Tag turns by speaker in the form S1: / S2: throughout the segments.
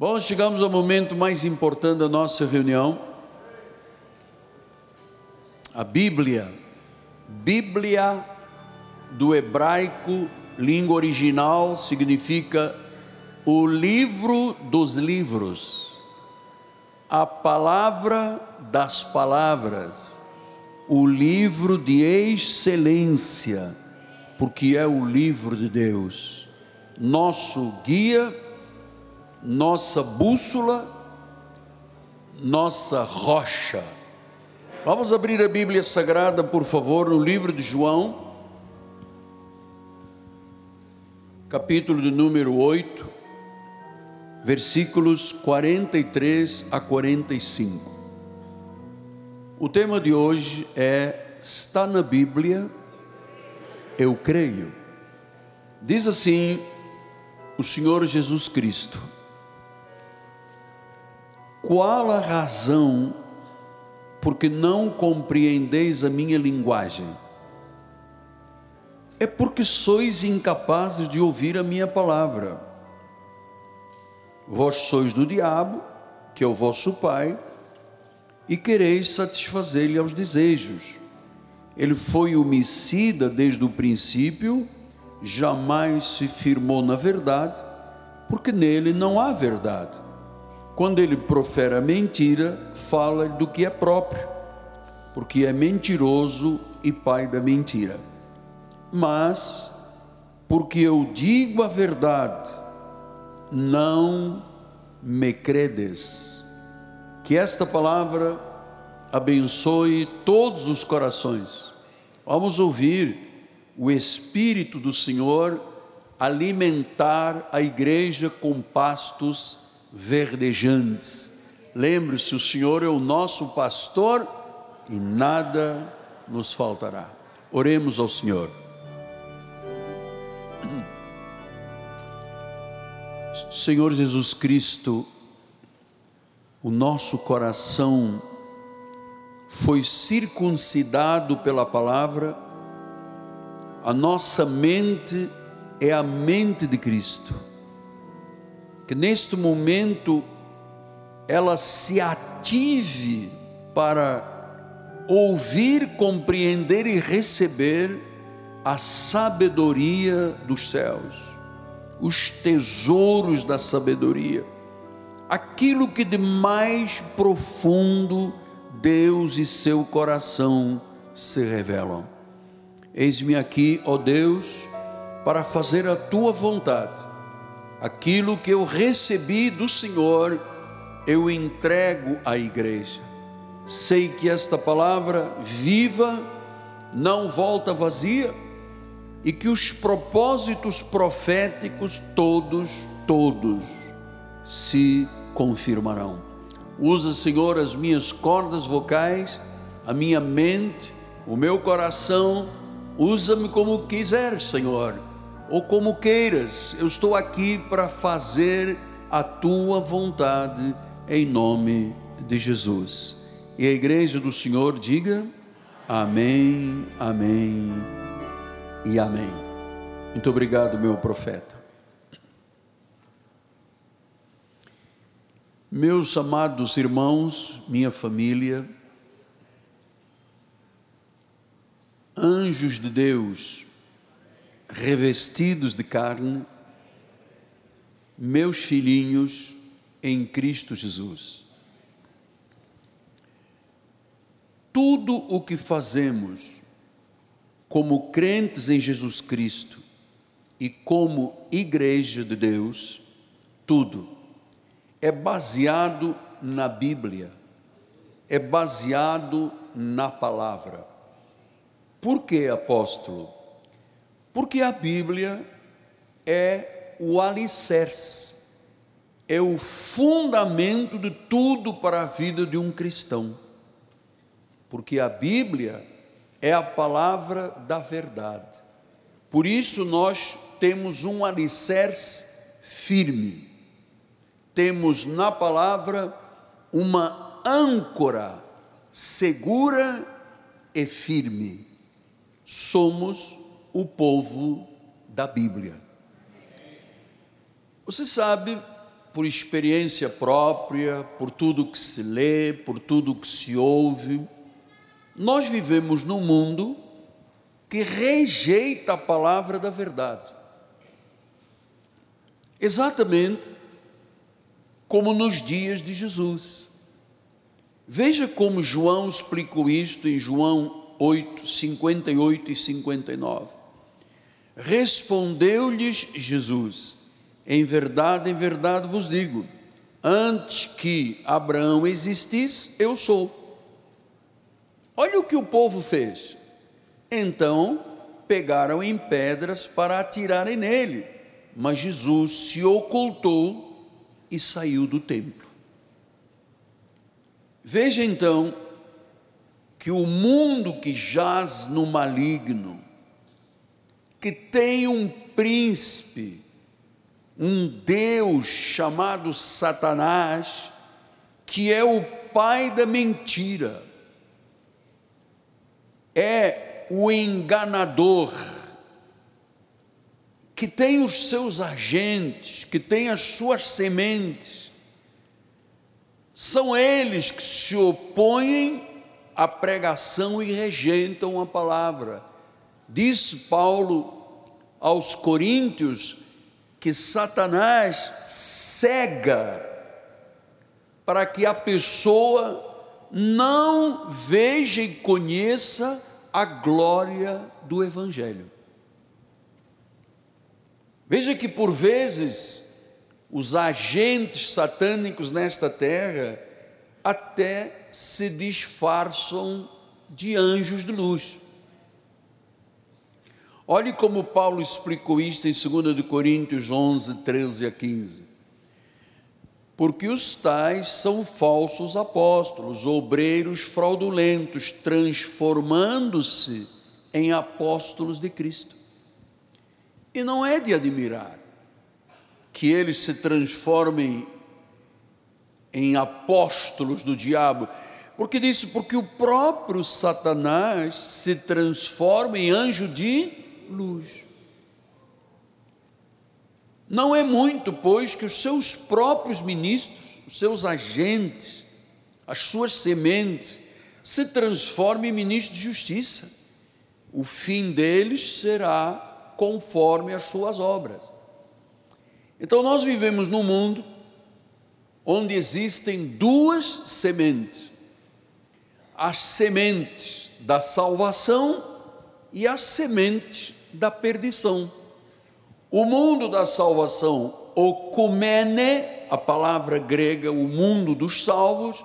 S1: Bom, chegamos ao momento mais importante da nossa reunião. A Bíblia. Bíblia do hebraico, língua original, significa o livro dos livros, a palavra das palavras, o livro de excelência, porque é o livro de Deus, nosso guia nossa bússola, nossa rocha. Vamos abrir a Bíblia Sagrada, por favor, no livro de João, capítulo de número 8, versículos 43 a 45. O tema de hoje é: está na Bíblia, eu creio. Diz assim o Senhor Jesus Cristo qual a razão porque não compreendeis a minha linguagem? É porque sois incapazes de ouvir a minha palavra. Vós sois do diabo, que é o vosso pai, e quereis satisfazer-lhe aos desejos. Ele foi homicida desde o princípio, jamais se firmou na verdade, porque nele não há verdade quando ele profere a mentira, fala do que é próprio, porque é mentiroso e pai da mentira. Mas, porque eu digo a verdade, não me credes. Que esta palavra abençoe todos os corações. Vamos ouvir o Espírito do Senhor alimentar a igreja com pastos verdejantes. Lembre-se, o Senhor é o nosso pastor e nada nos faltará. Oremos ao Senhor. Senhor Jesus Cristo, o nosso coração foi circuncidado pela palavra, a nossa mente é a mente de Cristo que neste momento ela se ative para ouvir, compreender e receber a sabedoria dos céus, os tesouros da sabedoria, aquilo que de mais profundo Deus e seu coração se revelam. Eis-me aqui, ó Deus, para fazer a tua vontade aquilo que eu recebi do Senhor, eu entrego à igreja. Sei que esta palavra viva, não volta vazia, e que os propósitos proféticos todos, todos se confirmarão. Usa, Senhor, as minhas cordas vocais, a minha mente, o meu coração, usa-me como quiser, Senhor ou como queiras, eu estou aqui para fazer a tua vontade em nome de Jesus. E a igreja do Senhor diga: Amém, Amém e Amém. Muito obrigado, meu profeta. Meus amados irmãos, minha família, anjos de Deus, revestidos de carne, meus filhinhos em Cristo Jesus. Tudo o que fazemos como crentes em Jesus Cristo e como igreja de Deus, tudo é baseado na Bíblia, é baseado na palavra. Por que, apóstolo? Porque a Bíblia é o alicerce, é o fundamento de tudo para a vida de um cristão. Porque a Bíblia é a palavra da verdade. Por isso nós temos um alicerce firme. Temos na palavra uma âncora segura e firme. Somos o povo da Bíblia. Você sabe por experiência própria, por tudo que se lê, por tudo que se ouve. Nós vivemos num mundo que rejeita a palavra da verdade. Exatamente como nos dias de Jesus. Veja como João explicou isto em João 8, 58 e 59. Respondeu-lhes Jesus: Em verdade, em verdade vos digo, antes que Abraão existisse, eu sou. Olha o que o povo fez. Então pegaram em pedras para atirarem nele, mas Jesus se ocultou e saiu do templo. Veja então que o mundo que jaz no maligno, que tem um príncipe, um Deus chamado Satanás, que é o pai da mentira, é o enganador, que tem os seus agentes, que tem as suas sementes, são eles que se opõem a pregação e rejeitam a palavra. Diz Paulo aos Coríntios que Satanás cega para que a pessoa não veja e conheça a glória do Evangelho. Veja que por vezes os agentes satânicos nesta terra até se disfarçam de anjos de luz. Olhe como Paulo explicou isto em 2 Coríntios 11, 13 a 15. Porque os tais são falsos apóstolos, obreiros fraudulentos, transformando-se em apóstolos de Cristo. E não é de admirar que eles se transformem em apóstolos do diabo, porque disse, porque o próprio Satanás se transforma em anjo de luz. Não é muito, pois, que os seus próprios ministros, os seus agentes, as suas sementes, se transformem em ministros de justiça. O fim deles será conforme as suas obras. Então, nós vivemos num mundo onde existem duas sementes: as sementes da salvação e as sementes da perdição. O mundo da salvação, o kumene, a palavra grega, o mundo dos salvos,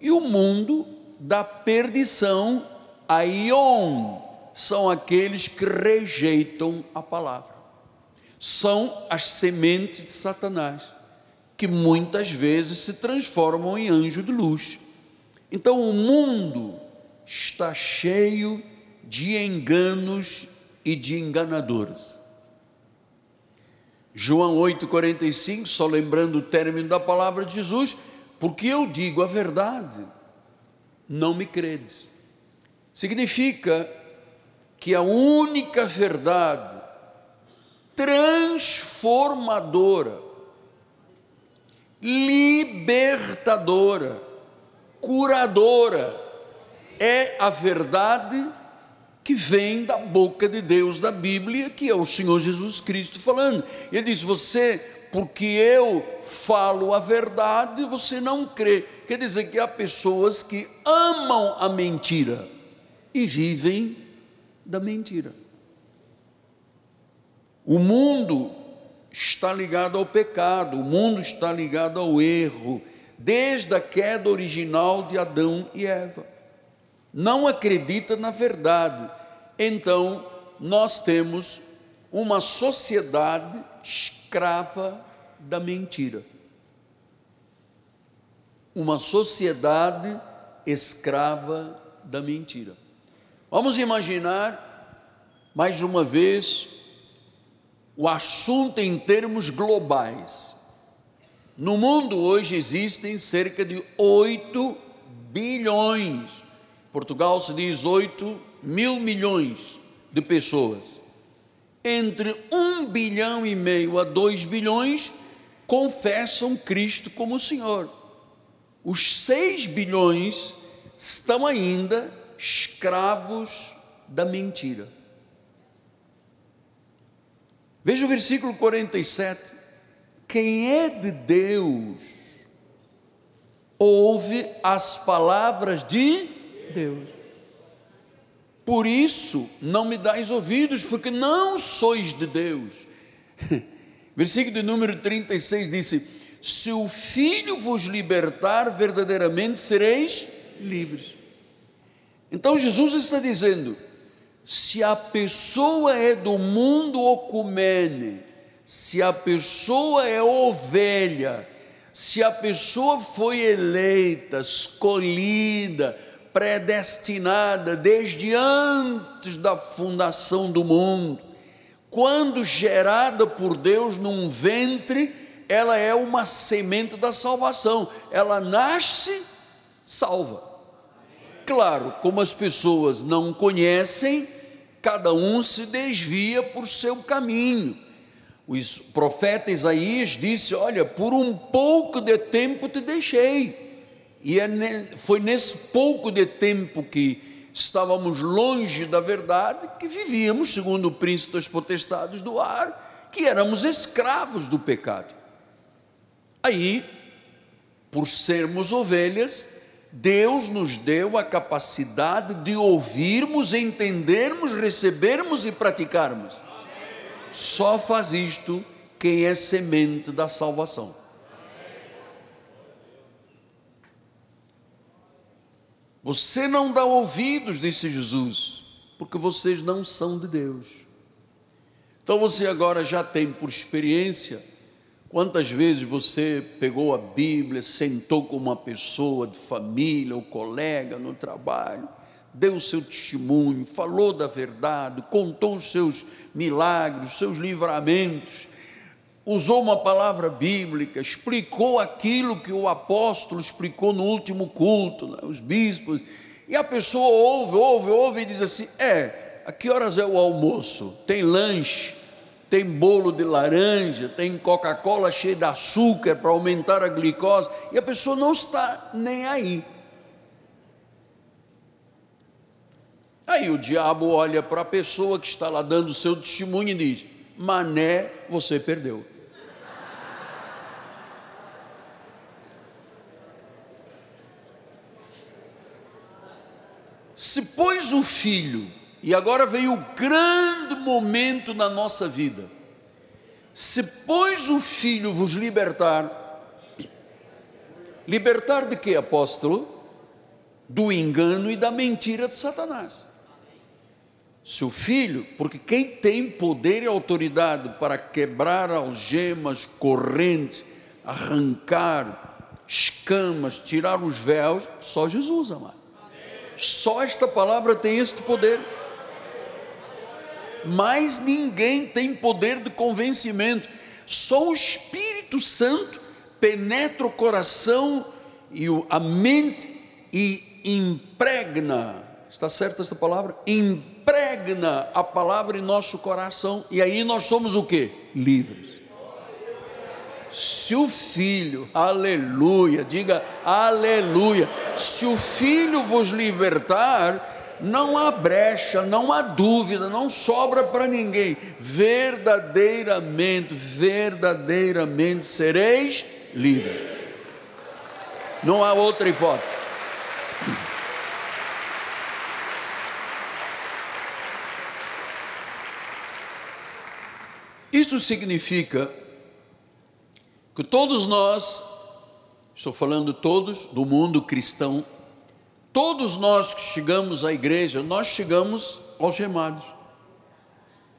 S1: e o mundo da perdição, a ion, são aqueles que rejeitam a palavra. São as sementes de Satanás que muitas vezes se transformam em anjo de luz. Então o mundo está cheio de enganos e de enganadores. João 8,45, só lembrando o término da palavra de Jesus, porque eu digo a verdade, não me credes. Significa que a única verdade transformadora libertadora, curadora, é a verdade que vem da boca de Deus da Bíblia, que é o Senhor Jesus Cristo falando. Ele diz: Você, porque eu falo a verdade, você não crê. Quer dizer que há pessoas que amam a mentira e vivem da mentira. O mundo está ligado ao pecado, o mundo está ligado ao erro, desde a queda original de Adão e Eva. Não acredita na verdade. Então, nós temos uma sociedade escrava da mentira. Uma sociedade escrava da mentira. Vamos imaginar, mais uma vez, o assunto em termos globais. No mundo hoje existem cerca de 8 bilhões, Portugal se diz 8 mil milhões de pessoas. Entre 1 bilhão e meio a 2 bilhões confessam Cristo como Senhor. Os 6 bilhões estão ainda escravos da mentira. Veja o versículo 47. Quem é de Deus ouve as palavras de Deus. Por isso não me dais ouvidos, porque não sois de Deus. Versículo de número 36 disse: Se o Filho vos libertar, verdadeiramente sereis livres. Então Jesus está dizendo: se a pessoa é do mundo ocumene, se a pessoa é ovelha, se a pessoa foi eleita, escolhida, predestinada desde antes da fundação do mundo, quando gerada por Deus num ventre, ela é uma semente da salvação, ela nasce salva. Claro, como as pessoas não conhecem, cada um se desvia por seu caminho. O profeta Isaías disse: Olha, por um pouco de tempo te deixei. E é foi nesse pouco de tempo que estávamos longe da verdade que vivíamos, segundo o príncipe das potestades do ar, que éramos escravos do pecado. Aí, por sermos ovelhas, Deus nos deu a capacidade de ouvirmos, entendermos, recebermos e praticarmos. Só faz isto quem é semente da salvação. Você não dá ouvidos, disse Jesus, porque vocês não são de Deus. Então você agora já tem por experiência Quantas vezes você pegou a Bíblia, sentou com uma pessoa de família ou colega no trabalho, deu o seu testemunho, falou da verdade, contou os seus milagres, os seus livramentos, usou uma palavra bíblica, explicou aquilo que o apóstolo explicou no último culto, né, os bispos, e a pessoa ouve, ouve, ouve e diz assim: É, a que horas é o almoço? Tem lanche? tem bolo de laranja, tem Coca-Cola cheia de açúcar para aumentar a glicose, e a pessoa não está nem aí. Aí o diabo olha para a pessoa que está lá dando o seu testemunho e diz: Mané, você perdeu. Se pois o filho e agora vem o grande momento na nossa vida. Se, pois, o Filho vos libertar, libertar de que, apóstolo? Do engano e da mentira de Satanás. Se o filho, porque quem tem poder e autoridade para quebrar algemas, correntes, arrancar escamas, tirar os véus, só Jesus, amado. Só esta palavra tem este poder mas ninguém tem poder de convencimento. Só o Espírito Santo penetra o coração e a mente e impregna. Está certa essa palavra? Impregna a palavra em nosso coração e aí nós somos o que? Livres. Se o filho, aleluia, diga aleluia. Se o filho vos libertar, não há brecha, não há dúvida, não sobra para ninguém. Verdadeiramente, verdadeiramente sereis livres. Não há outra hipótese. Isso significa que todos nós, estou falando todos do mundo cristão, Todos nós que chegamos à igreja, nós chegamos algemados,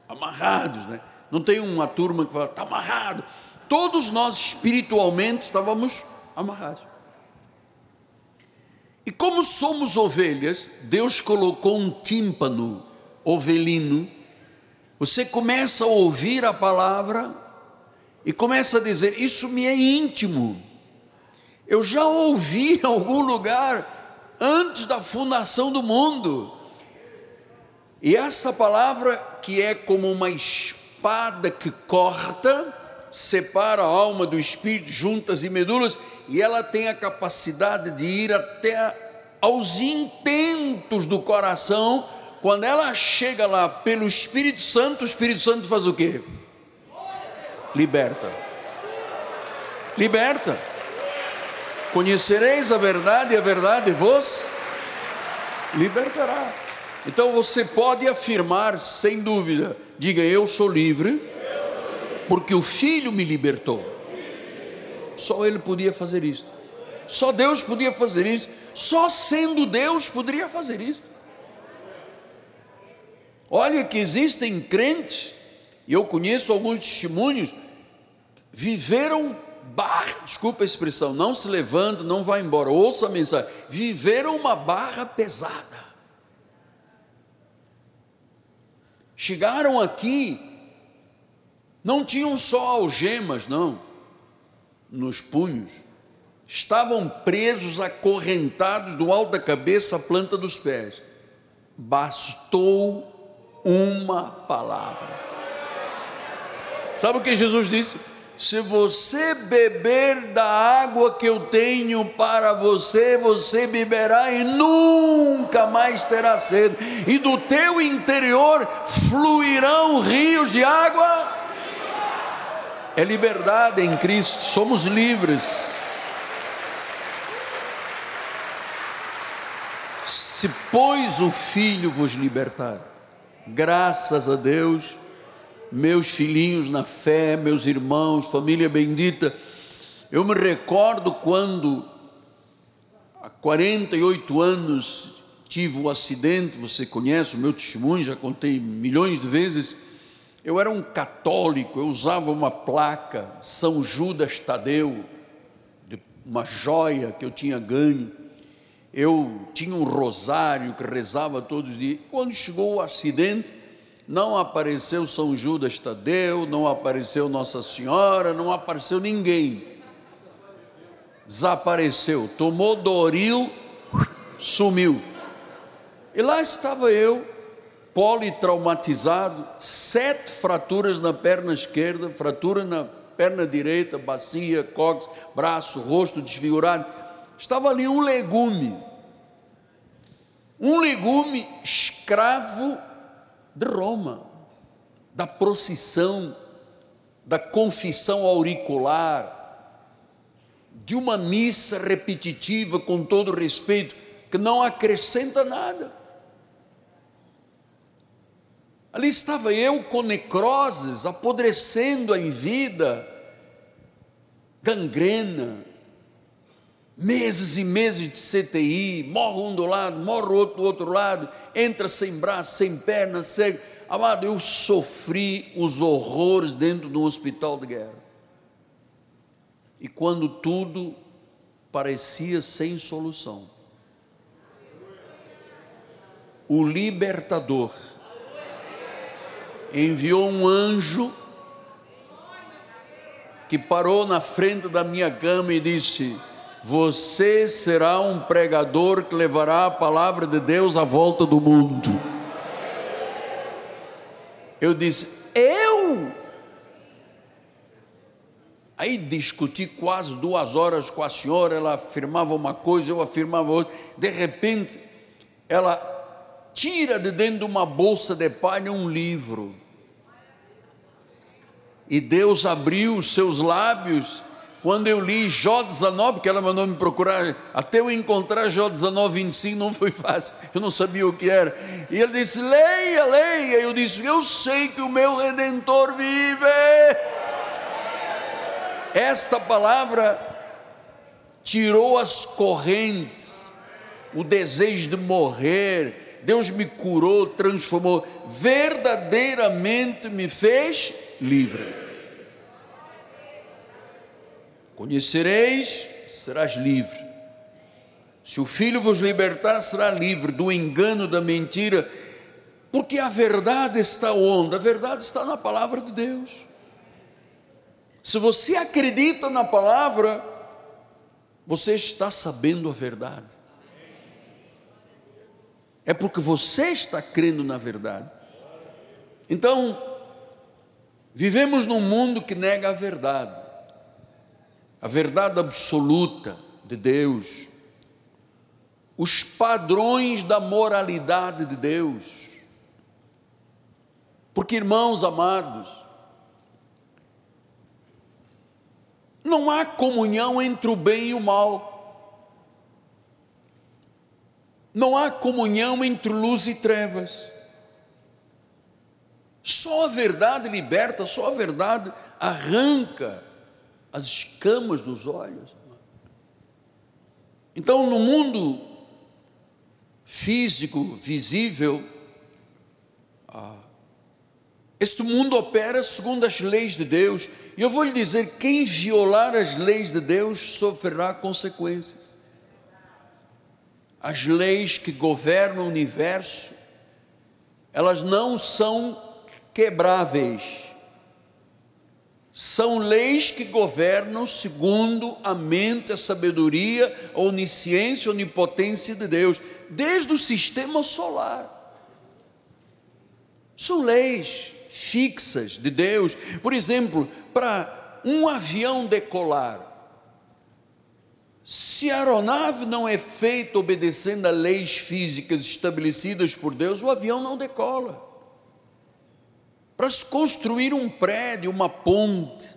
S1: amarrados, né? Não tem uma turma que fala, está amarrado. Todos nós espiritualmente estávamos amarrados. E como somos ovelhas, Deus colocou um tímpano ovelino. Você começa a ouvir a palavra e começa a dizer: Isso me é íntimo. Eu já ouvi em algum lugar antes da fundação do mundo. E essa palavra, que é como uma espada que corta, separa a alma do espírito, juntas e medulas, e ela tem a capacidade de ir até aos intentos do coração. Quando ela chega lá pelo Espírito Santo, o Espírito Santo faz o quê? Liberta. Liberta. Conhecereis a verdade e a verdade vos libertará. Então você pode afirmar sem dúvida, diga eu sou livre, porque o filho me libertou. Só ele podia fazer isso. Só Deus podia fazer isso. Só sendo Deus poderia fazer isso. Olha que existem crentes, e eu conheço alguns testemunhos, viveram barra, desculpa a expressão, não se levanta, não vai embora, ouça a mensagem, viveram uma barra pesada. Chegaram aqui, não tinham só algemas, não, nos punhos, estavam presos, acorrentados do alto da cabeça à planta dos pés. Bastou uma palavra. Sabe o que Jesus disse? Se você beber da água que eu tenho para você, você beberá e nunca mais terá sede, e do teu interior fluirão rios de água. É liberdade em Cristo, somos livres. Se pois o Filho vos libertar, graças a Deus, meus filhinhos na fé, meus irmãos, família bendita. Eu me recordo quando, há 48 anos, tive um acidente, você conhece o meu testemunho, já contei milhões de vezes. Eu era um católico, eu usava uma placa, São Judas Tadeu, uma joia que eu tinha ganho. Eu tinha um rosário que rezava todos os dias. Quando chegou o acidente, não apareceu São Judas Tadeu, não apareceu Nossa Senhora, não apareceu ninguém. Desapareceu, tomou Doril, sumiu. E lá estava eu, politraumatizado, sete fraturas na perna esquerda, fratura na perna direita, bacia, cóccix, braço, rosto desfigurado. Estava ali um legume, um legume escravo de Roma, da procissão, da confissão auricular, de uma missa repetitiva, com todo respeito, que não acrescenta nada. Ali estava eu com necroses, apodrecendo em vida, gangrena, meses e meses de CTI, morre um do lado, morre outro do outro lado, entra sem braço, sem perna, cego. Amado, eu sofri os horrores dentro de um hospital de guerra. E quando tudo parecia sem solução, o libertador enviou um anjo que parou na frente da minha cama e disse: você será um pregador que levará a palavra de Deus à volta do mundo. Eu disse, eu? Aí discuti quase duas horas com a senhora, ela afirmava uma coisa, eu afirmava outra. De repente, ela tira de dentro de uma bolsa de palha um livro. E Deus abriu os seus lábios quando eu li Jó 19, que ela mandou me procurar, até eu encontrar Jó 19, 25 não foi fácil, eu não sabia o que era. E ele disse: Leia, leia. Eu disse: Eu sei que o meu redentor vive. Esta palavra tirou as correntes, o desejo de morrer. Deus me curou, transformou, verdadeiramente me fez livre. Conhecereis, serás livre. Se o Filho vos libertar, será livre do engano, da mentira, porque a verdade está onde? A verdade está na palavra de Deus. Se você acredita na palavra, você está sabendo a verdade. É porque você está crendo na verdade. Então, Vivemos num mundo que nega a verdade, a verdade absoluta de Deus, os padrões da moralidade de Deus. Porque, irmãos amados, não há comunhão entre o bem e o mal. Não há comunhão entre luz e trevas. Só a verdade liberta, só a verdade arranca as escamas dos olhos. Então, no mundo físico, visível, ah, este mundo opera segundo as leis de Deus. E eu vou lhe dizer: quem violar as leis de Deus sofrerá consequências. As leis que governam o universo, elas não são quebráveis. São leis que governam segundo a mente, a sabedoria, a onisciência, a onipotência de Deus, desde o sistema solar. São leis fixas de Deus. Por exemplo, para um avião decolar, se a aeronave não é feita obedecendo a leis físicas estabelecidas por Deus, o avião não decola para se construir um prédio, uma ponte,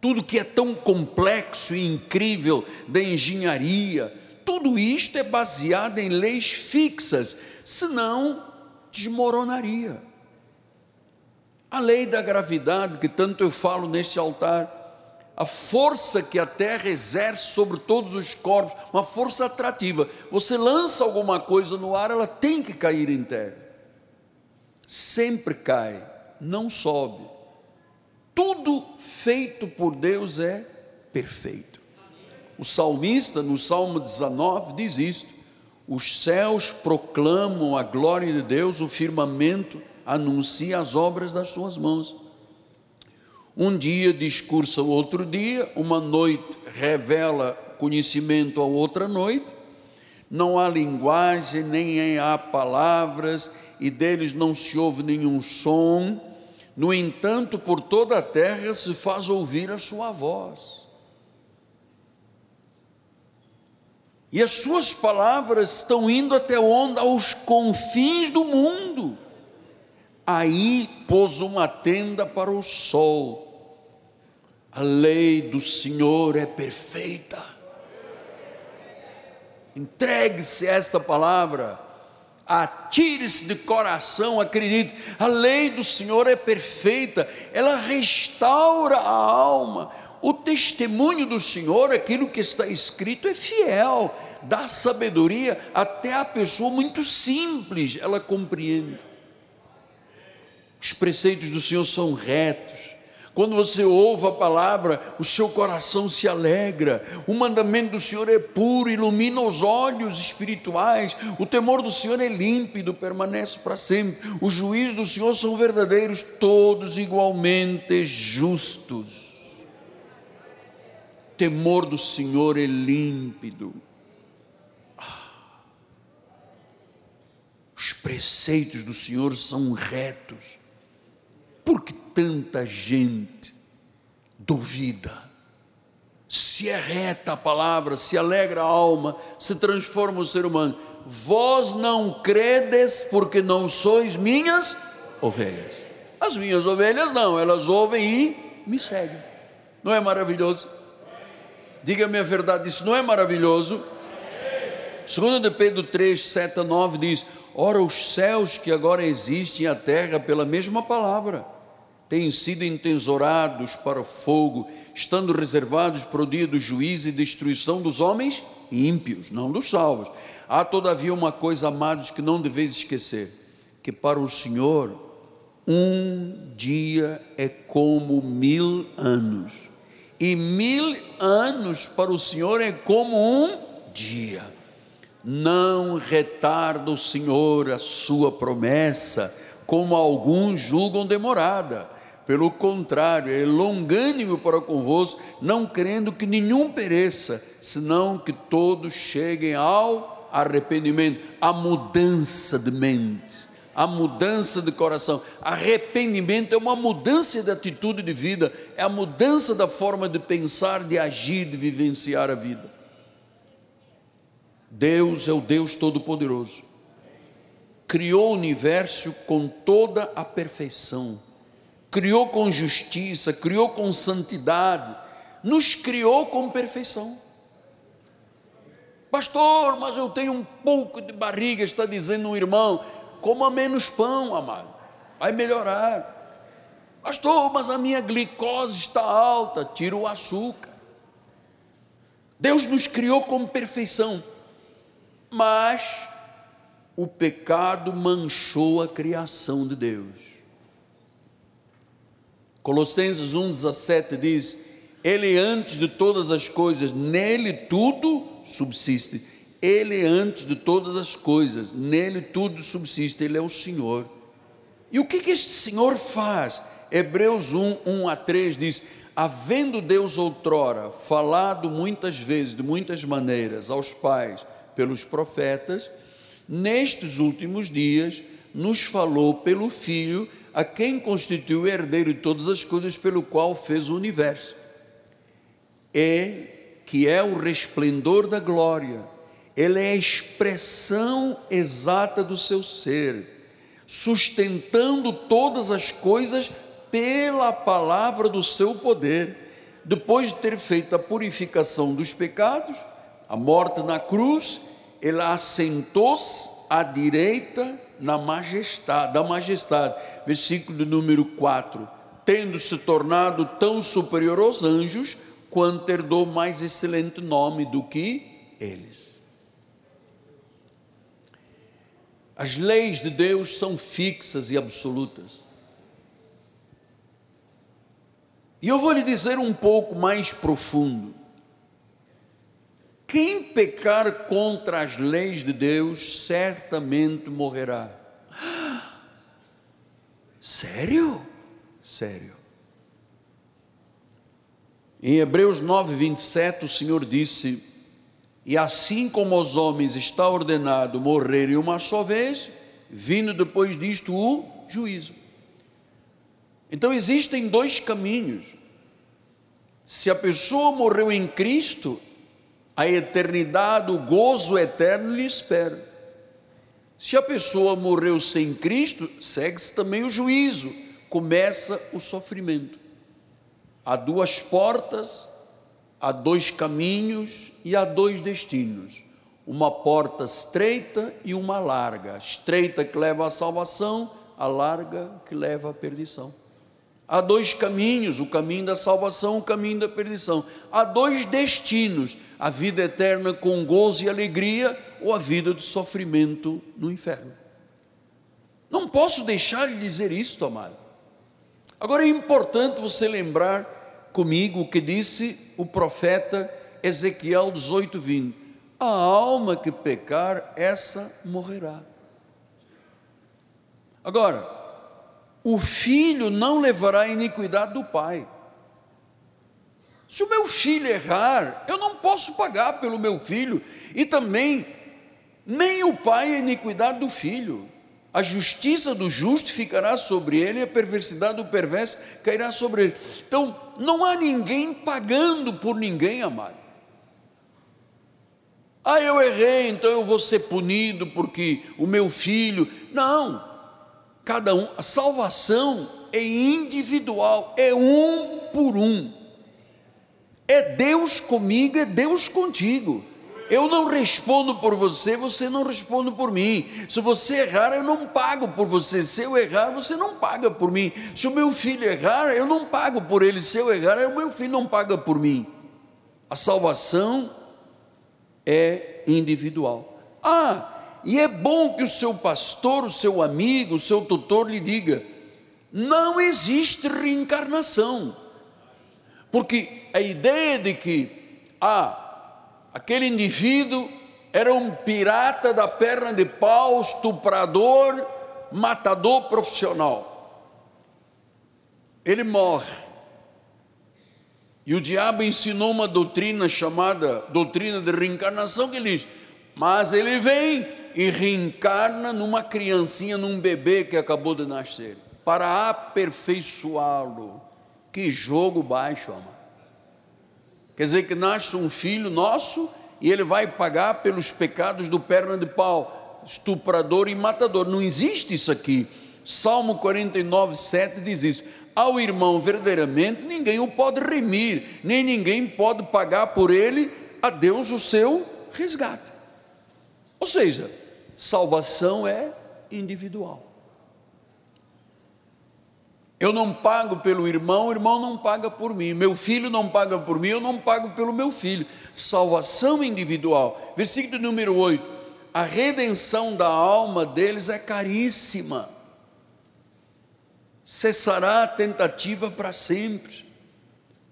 S1: tudo que é tão complexo e incrível da engenharia, tudo isto é baseado em leis fixas, senão desmoronaria. A lei da gravidade, que tanto eu falo neste altar, a força que a Terra exerce sobre todos os corpos, uma força atrativa. Você lança alguma coisa no ar, ela tem que cair em terra. Sempre cai não sobe. Tudo feito por Deus é perfeito. O salmista, no Salmo 19, diz isto: os céus proclamam a glória de Deus, o firmamento anuncia as obras das suas mãos. Um dia discursa o outro dia, uma noite revela conhecimento a outra noite, não há linguagem, nem há palavras, e deles não se ouve nenhum som, no entanto, por toda a terra se faz ouvir a sua voz. E as suas palavras estão indo até onde? Aos confins do mundo. Aí pôs uma tenda para o sol. A lei do Senhor é perfeita. Entregue-se a esta palavra Atire-se de coração, acredite. A lei do Senhor é perfeita, ela restaura a alma. O testemunho do Senhor, aquilo que está escrito, é fiel, dá sabedoria até a pessoa muito simples, ela compreende. Os preceitos do Senhor são retos, quando você ouve a palavra, o seu coração se alegra. O mandamento do Senhor é puro, ilumina os olhos espirituais. O temor do Senhor é límpido, permanece para sempre. Os juízos do Senhor são verdadeiros, todos igualmente justos. O temor do Senhor é límpido. Ah. Os preceitos do Senhor são retos. Porque tanta gente duvida. Se é reta a palavra, se alegra a alma, se transforma o ser humano. Vós não credes porque não sois minhas ovelhas. As minhas ovelhas não, elas ouvem e me seguem. Não é maravilhoso? Diga-me a verdade, isso não é maravilhoso? Segundo de Pedro 3, 7 a 9 diz: Ora, os céus que agora existem e a terra pela mesma palavra têm sido entesourados para o fogo, estando reservados para o dia do juízo e destruição dos homens ímpios, não dos salvos. Há todavia uma coisa, amados, que não deveis esquecer: que para o Senhor um dia é como mil anos, e mil anos para o Senhor é como um dia. Não retarda o Senhor a sua promessa, como alguns julgam demorada pelo contrário, é longânimo para convosco, não querendo que nenhum pereça, senão que todos cheguem ao arrependimento, à mudança de mente. a mudança de coração. Arrependimento é uma mudança de atitude de vida, é a mudança da forma de pensar, de agir, de vivenciar a vida. Deus é o Deus Todo-Poderoso. Criou o universo com toda a perfeição, criou com justiça, criou com santidade, nos criou com perfeição. Pastor, mas eu tenho um pouco de barriga, está dizendo um irmão. Coma menos pão, amado, vai melhorar. Pastor, mas a minha glicose está alta, tira o açúcar. Deus nos criou com perfeição, mas o pecado manchou a criação de Deus. Colossenses 1,17 diz: Ele antes de todas as coisas, nele tudo subsiste. Ele antes de todas as coisas, nele tudo subsiste, ele é o Senhor. E o que, que este Senhor faz? Hebreus 1, 1 a 3 diz: Havendo Deus outrora falado muitas vezes, de muitas maneiras, aos pais pelos profetas, nestes últimos dias nos falou pelo Filho, a quem constituiu herdeiro de todas as coisas, pelo qual fez o universo. E que é o resplendor da glória ele é a expressão exata do seu ser, sustentando todas as coisas pela palavra do seu poder. Depois de ter feito a purificação dos pecados, a morte na cruz, ele assentou-se à direita na majestade, da majestade. Versículo número 4. Tendo se tornado tão superior aos anjos, quanto herdou mais excelente nome do que eles. As leis de Deus são fixas e absolutas. E eu vou lhe dizer um pouco mais profundo. Quem pecar contra as leis de Deus certamente morrerá. Sério? Sério. Em Hebreus 9, 27, o Senhor disse: e assim como os homens está ordenado morrerem uma só vez, vindo depois disto o juízo. Então existem dois caminhos. Se a pessoa morreu em Cristo, a eternidade, o gozo eterno lhe espera. Se a pessoa morreu sem Cristo, segue-se também o juízo, começa o sofrimento. Há duas portas há dois caminhos e há dois destinos. Uma porta estreita e uma larga. Estreita que leva à salvação, a larga que leva à perdição. Há dois caminhos, o caminho da salvação, o caminho da perdição. Há dois destinos: a vida eterna com gozo e alegria ou a vida de sofrimento no inferno. Não posso deixar de dizer isso, amado. Agora é importante você lembrar comigo o que disse o profeta Ezequiel 18, 20: A alma que pecar, essa morrerá. Agora, o filho não levará a iniquidade do pai. Se o meu filho errar, eu não posso pagar pelo meu filho, e também nem o pai a iniquidade do filho. A justiça do justo ficará sobre ele, a perversidade do perverso cairá sobre ele. Então, não há ninguém pagando por ninguém, amado. Ah, eu errei, então eu vou ser punido porque o meu filho. Não, cada um, a salvação é individual, é um por um. É Deus comigo, é Deus contigo. Eu não respondo por você, você não responde por mim. Se você errar, eu não pago por você. Se eu errar, você não paga por mim. Se o meu filho errar, eu não pago por ele. Se eu errar, o meu filho não paga por mim. A salvação é individual. Ah, e é bom que o seu pastor, o seu amigo, o seu tutor lhe diga: não existe reencarnação. Porque a ideia de que, ah, Aquele indivíduo era um pirata da perna de pau, estuprador, matador profissional. Ele morre. E o diabo ensinou uma doutrina chamada doutrina de reencarnação, que diz: Mas ele vem e reencarna numa criancinha, num bebê que acabou de nascer, para aperfeiçoá-lo. Que jogo baixo, amado. Quer dizer que nasce um filho nosso e ele vai pagar pelos pecados do perna de pau, estuprador e matador. Não existe isso aqui. Salmo 49, 7 diz isso. Ao irmão, verdadeiramente, ninguém o pode remir, nem ninguém pode pagar por ele a Deus o seu resgate. Ou seja, salvação é individual. Eu não pago pelo irmão, o irmão não paga por mim. Meu filho não paga por mim, eu não pago pelo meu filho. Salvação individual. Versículo número 8. A redenção da alma deles é caríssima. Cessará a tentativa para sempre.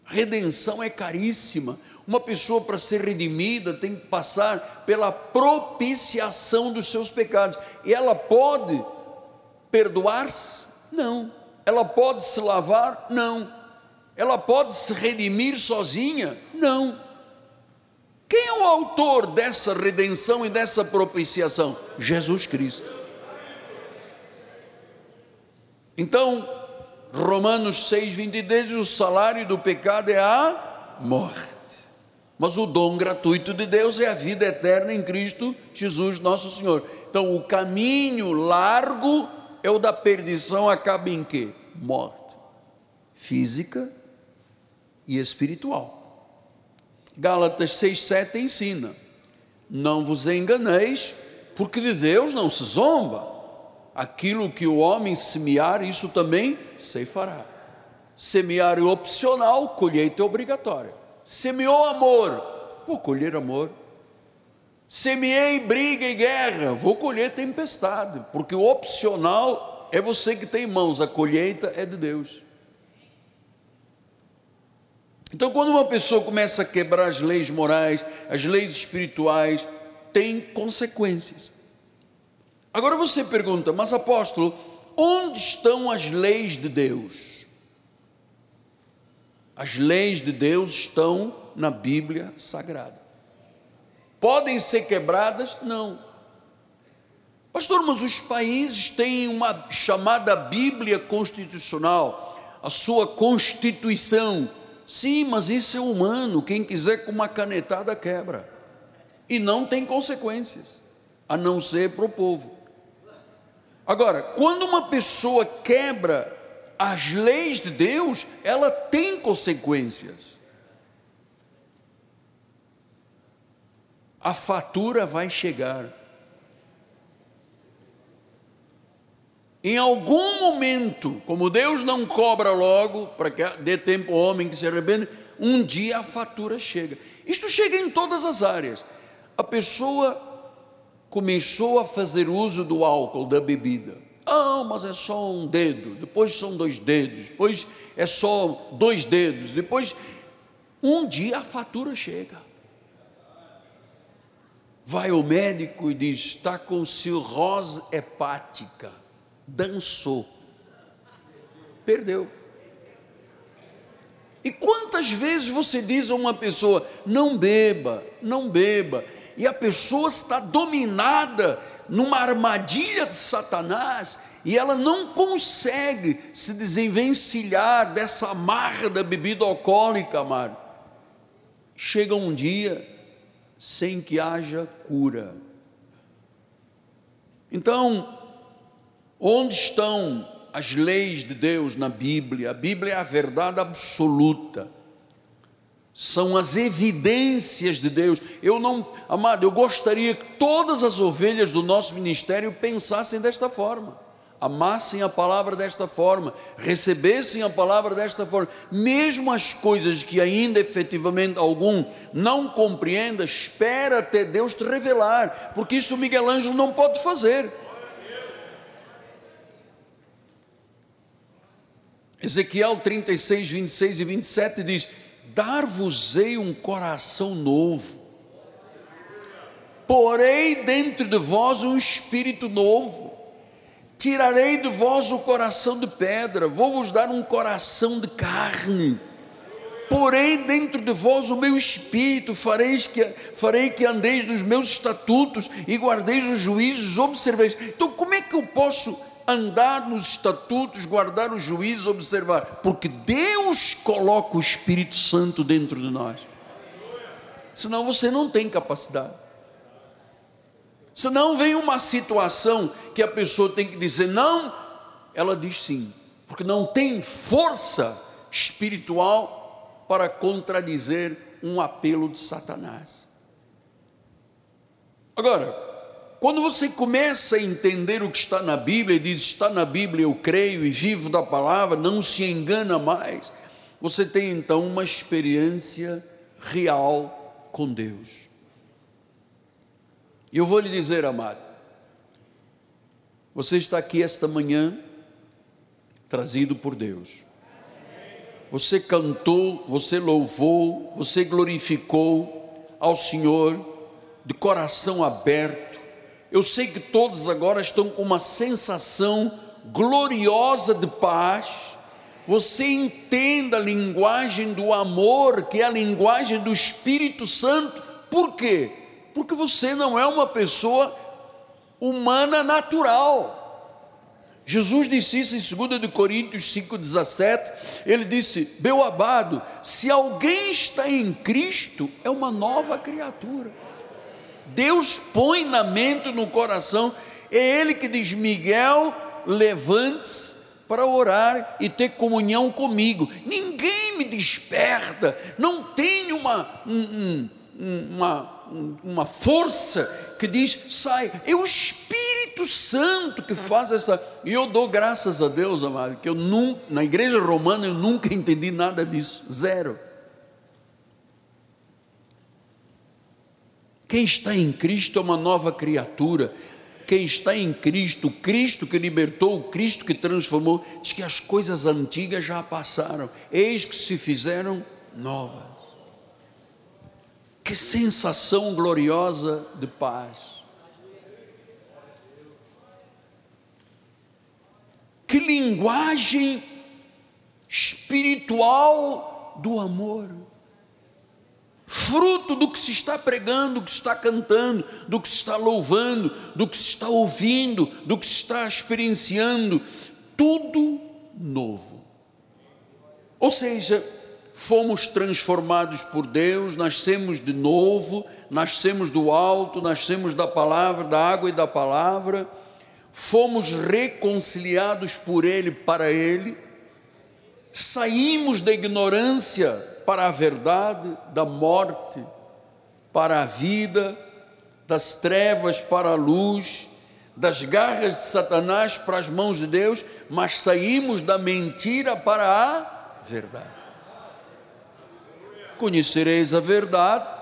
S1: Redenção é caríssima. Uma pessoa para ser redimida tem que passar pela propiciação dos seus pecados. E ela pode perdoar-se? Não ela pode se lavar? Não. Ela pode se redimir sozinha? Não. Quem é o autor dessa redenção e dessa propiciação? Jesus Cristo. Então, Romanos 6, 23 diz: o salário do pecado é a morte, mas o dom gratuito de Deus é a vida eterna em Cristo Jesus, nosso Senhor. Então, o caminho largo é o da perdição, acaba em quê? Morte física e espiritual. Gálatas 6,7 ensina: Não vos enganeis, porque de Deus não se zomba. Aquilo que o homem semear, isso também se fará. Semear é opcional, colheita é obrigatória. Semeou amor, vou colher amor. Semeei briga e guerra, vou colher tempestade, porque o opcional é você que tem mãos, a colheita é de Deus. Então, quando uma pessoa começa a quebrar as leis morais, as leis espirituais, tem consequências. Agora você pergunta, mas apóstolo, onde estão as leis de Deus? As leis de Deus estão na Bíblia Sagrada. Podem ser quebradas? Não. Pastor, mas os países têm uma chamada Bíblia Constitucional, a sua Constituição. Sim, mas isso é humano. Quem quiser com uma canetada quebra. E não tem consequências, a não ser para o povo. Agora, quando uma pessoa quebra as leis de Deus, ela tem consequências. a fatura vai chegar. Em algum momento, como Deus não cobra logo, para que dê tempo ao homem que se arrepende, um dia a fatura chega. Isto chega em todas as áreas. A pessoa começou a fazer uso do álcool, da bebida. Ah, mas é só um dedo, depois são dois dedos, depois é só dois dedos, depois um dia a fatura chega. Vai ao médico e diz: está com cirrose hepática, dançou, perdeu. E quantas vezes você diz a uma pessoa: não beba, não beba, e a pessoa está dominada numa armadilha de Satanás e ela não consegue se desenvencilhar dessa amarra da bebida alcoólica, amado. Chega um dia sem que haja cura. Então, onde estão as leis de Deus na Bíblia? A Bíblia é a verdade absoluta. São as evidências de Deus. Eu não, amado, eu gostaria que todas as ovelhas do nosso ministério pensassem desta forma amassem a palavra desta forma, recebessem a palavra desta forma, mesmo as coisas que ainda efetivamente algum não compreenda, espera até Deus te revelar, porque isso Miguel Ângelo não pode fazer. Ezequiel 36, 26 e 27 diz: Dar-vos-ei um coração novo, porei dentro de vós um espírito novo Tirarei de vós o coração de pedra, vou vos dar um coração de carne. porém dentro de vós o meu espírito, fareis que, farei que andeis nos meus estatutos e guardeis os juízos, observeis. Então, como é que eu posso andar nos estatutos, guardar os juízos, observar? Porque Deus coloca o Espírito Santo dentro de nós. Senão você não tem capacidade. Senão vem uma situação que a pessoa tem que dizer não, ela diz sim, porque não tem força espiritual para contradizer um apelo de Satanás. Agora, quando você começa a entender o que está na Bíblia e diz: está na Bíblia, eu creio e vivo da palavra, não se engana mais, você tem então uma experiência real com Deus. Eu vou lhe dizer, amado, você está aqui esta manhã trazido por Deus você cantou, você louvou, você glorificou ao Senhor de coração aberto. Eu sei que todos agora estão com uma sensação gloriosa de paz. Você entenda a linguagem do amor, que é a linguagem do Espírito Santo. Por quê? Porque você não é uma pessoa humana natural. Jesus disse isso em 2 Coríntios 5,17. Ele disse: Meu abado, se alguém está em Cristo, é uma nova criatura. Deus põe na mente, no coração, é Ele que diz: Miguel, levante-se para orar e ter comunhão comigo. Ninguém me desperta, não tem uma, um, um, uma, uma força que diz: sai, é o Espírito Santo que faz essa. E eu dou graças a Deus, amado, que eu nunca, na igreja romana eu nunca entendi nada disso, zero. Quem está em Cristo é uma nova criatura. Quem está em Cristo, Cristo que libertou, Cristo que transformou, diz que as coisas antigas já passaram, eis que se fizeram novas. Que sensação gloriosa de paz. Que linguagem espiritual do amor. Fruto do que se está pregando, do que se está cantando, do que se está louvando, do que se está ouvindo, do que se está experienciando, tudo novo. Ou seja, fomos transformados por Deus, nascemos de novo, nascemos do alto, nascemos da palavra, da água e da palavra, fomos reconciliados por Ele para Ele, saímos da ignorância para a verdade, da morte para a vida, das trevas para a luz, das garras de Satanás para as mãos de Deus, mas saímos da mentira para a verdade conhecereis a verdade,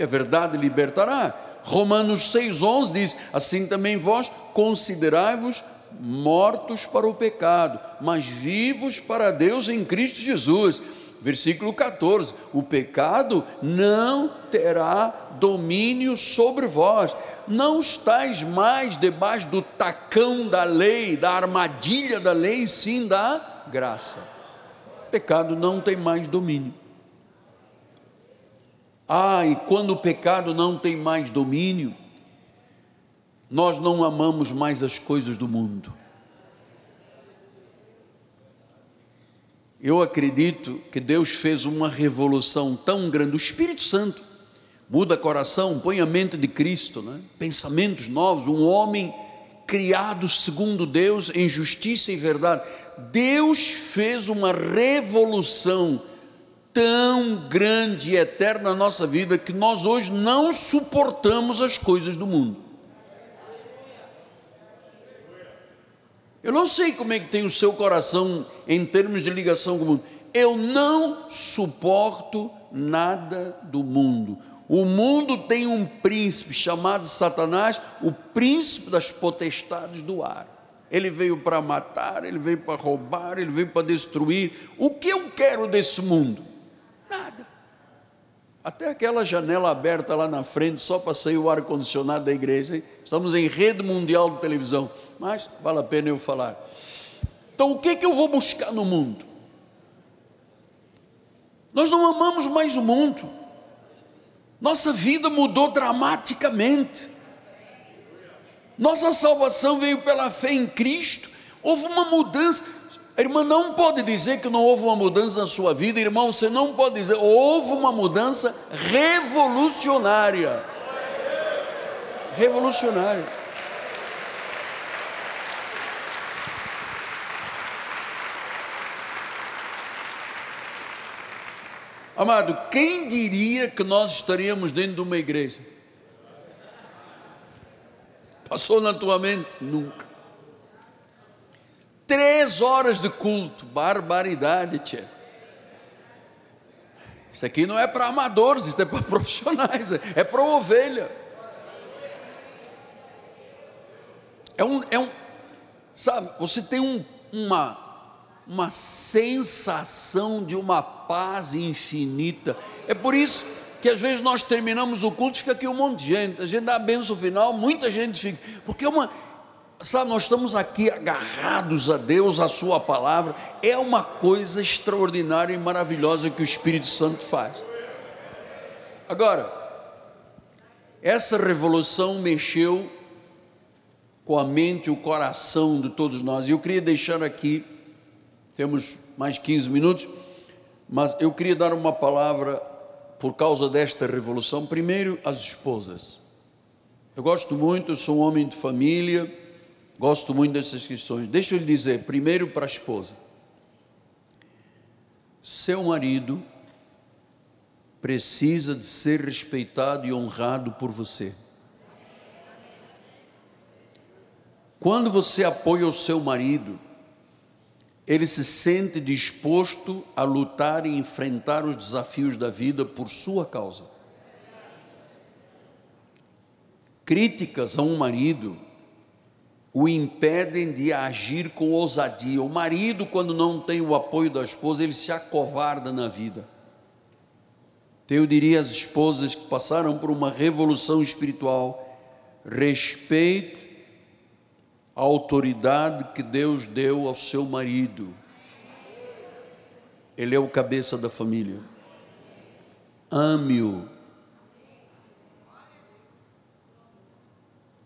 S1: a verdade libertará. Romanos 6,11 diz: Assim também vós considerai-vos mortos para o pecado, mas vivos para Deus em Cristo Jesus. Versículo 14: O pecado não terá domínio sobre vós, não estáis mais debaixo do tacão da lei, da armadilha da lei, sim da graça pecado não tem mais domínio. Ah, e quando o pecado não tem mais domínio, nós não amamos mais as coisas do mundo. Eu acredito que Deus fez uma revolução tão grande, o Espírito Santo muda coração, põe a mente de Cristo, né? pensamentos novos, um homem criado segundo Deus em justiça e verdade. Deus fez uma revolução tão grande e eterna na nossa vida que nós hoje não suportamos as coisas do mundo. Eu não sei como é que tem o seu coração em termos de ligação com o mundo. Eu não suporto nada do mundo. O mundo tem um príncipe chamado Satanás, o príncipe das potestades do ar. Ele veio para matar, ele veio para roubar, ele veio para destruir. O que eu quero desse mundo? Nada. Até aquela janela aberta lá na frente, só para sair o ar-condicionado da igreja. Hein? Estamos em rede mundial de televisão, mas vale a pena eu falar. Então, o que, que eu vou buscar no mundo? Nós não amamos mais o mundo. Nossa vida mudou dramaticamente. Nossa salvação veio pela fé em Cristo. Houve uma mudança. A irmã não pode dizer que não houve uma mudança na sua vida, irmão. Você não pode dizer, houve uma mudança revolucionária. Revolucionária. Amado, quem diria que nós estaríamos dentro de uma igreja? Passou na tua mente? Nunca. Três horas de culto, barbaridade, tia. Isso aqui não é para amadores, isso é para profissionais, é para ovelha. É um, é um, sabe, você tem um, uma uma sensação de uma paz infinita. É por isso que às vezes nós terminamos o culto e fica aqui um monte de gente. A gente dá a benção final, muita gente fica. Porque é uma. Sabe, nós estamos aqui agarrados a Deus, a Sua palavra. É uma coisa extraordinária e maravilhosa que o Espírito Santo faz. Agora, essa revolução mexeu com a mente e o coração de todos nós. E eu queria deixar aqui temos mais 15 minutos, mas eu queria dar uma palavra por causa desta revolução. Primeiro, às esposas. Eu gosto muito, sou um homem de família, gosto muito dessas questões. Deixa eu lhe dizer, primeiro para a esposa. Seu marido precisa de ser respeitado e honrado por você. Quando você apoia o seu marido, ele se sente disposto a lutar e enfrentar os desafios da vida por sua causa. Críticas a um marido o impedem de agir com ousadia. O marido, quando não tem o apoio da esposa, ele se acovarda na vida. Eu diria às esposas que passaram por uma revolução espiritual: respeite a autoridade que Deus deu ao seu marido. Ele é o cabeça da família. Ame-o.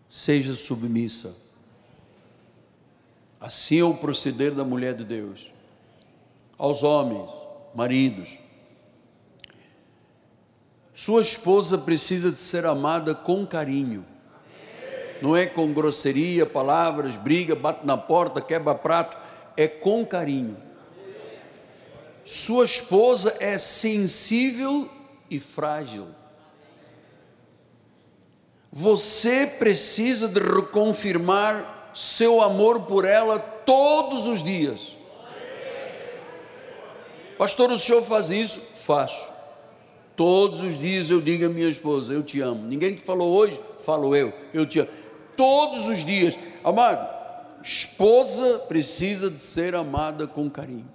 S1: Seja submissa. Assim é o proceder da mulher de Deus. Aos homens, maridos. Sua esposa precisa de ser amada com carinho não é com grosseria, palavras, briga, bate na porta, quebra prato, é com carinho. Sua esposa é sensível e frágil. Você precisa de reconfirmar seu amor por ela todos os dias. Pastor, o senhor faz isso? Faço. Todos os dias eu digo à minha esposa: Eu te amo. Ninguém te falou hoje? Falo eu. Eu te amo todos os dias. Amado, esposa precisa de ser amada com carinho.